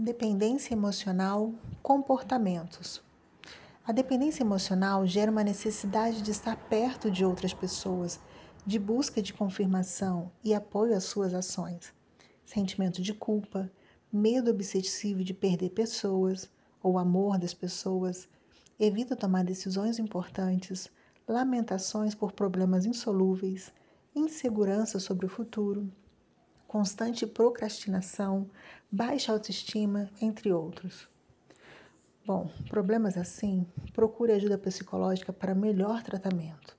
Dependência emocional, comportamentos. A dependência emocional gera uma necessidade de estar perto de outras pessoas, de busca de confirmação e apoio às suas ações. Sentimento de culpa, medo obsessivo de perder pessoas ou amor das pessoas, evita tomar decisões importantes, lamentações por problemas insolúveis, insegurança sobre o futuro, constante procrastinação, baixa autoestima, entre outros. Bom, problemas assim, procure ajuda psicológica para melhor tratamento.